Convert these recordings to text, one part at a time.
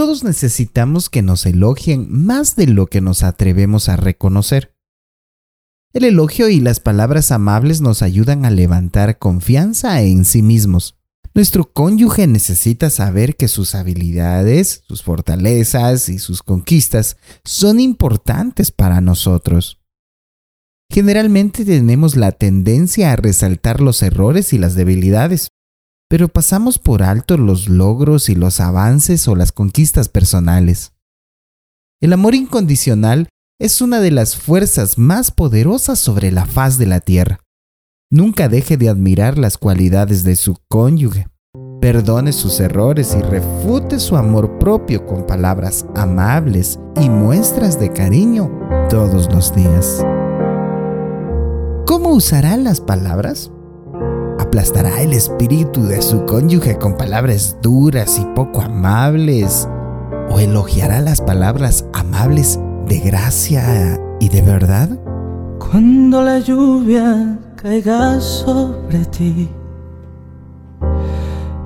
Todos necesitamos que nos elogien más de lo que nos atrevemos a reconocer. El elogio y las palabras amables nos ayudan a levantar confianza en sí mismos. Nuestro cónyuge necesita saber que sus habilidades, sus fortalezas y sus conquistas son importantes para nosotros. Generalmente tenemos la tendencia a resaltar los errores y las debilidades pero pasamos por alto los logros y los avances o las conquistas personales. El amor incondicional es una de las fuerzas más poderosas sobre la faz de la tierra. Nunca deje de admirar las cualidades de su cónyuge. Perdone sus errores y refute su amor propio con palabras amables y muestras de cariño todos los días. ¿Cómo usará las palabras? Aplastará el espíritu de su cónyuge con palabras duras y poco amables, o elogiará las palabras amables de gracia y de verdad? Cuando la lluvia caiga sobre ti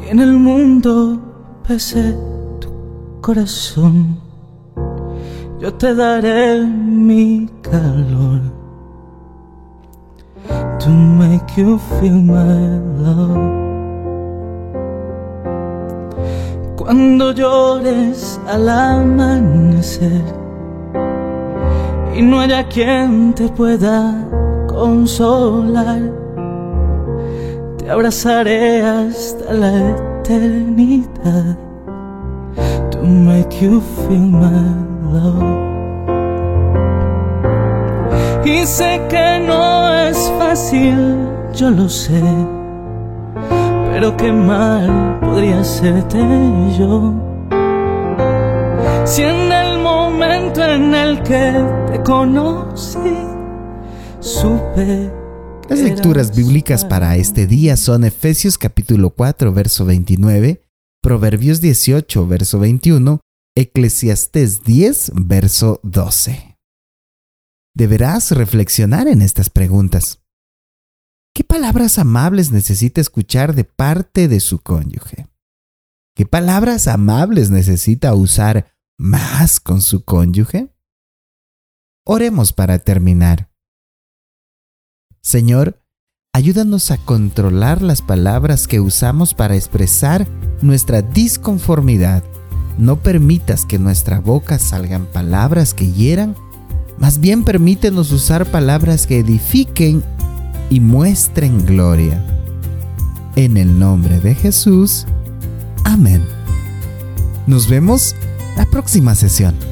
y en el mundo pese tu corazón, yo te daré mi calor to make you feel my love. Cuando llores al amanecer y no haya quien te pueda consolar, te abrazaré hasta la eternidad to make you feel my love. Y sé que no fácil, yo lo sé, pero qué mal podría serte yo. Si en el momento en el que te conocí, supe. Las lecturas bíblicas para este día son Efesios capítulo 4, verso 29, Proverbios 18, verso 21, Eclesiastés 10, verso 12 deberás reflexionar en estas preguntas. ¿Qué palabras amables necesita escuchar de parte de su cónyuge? ¿Qué palabras amables necesita usar más con su cónyuge? Oremos para terminar. Señor, ayúdanos a controlar las palabras que usamos para expresar nuestra disconformidad. No permitas que nuestra boca salgan palabras que hieran más bien permítenos usar palabras que edifiquen y muestren gloria. En el nombre de Jesús. Amén. Nos vemos la próxima sesión.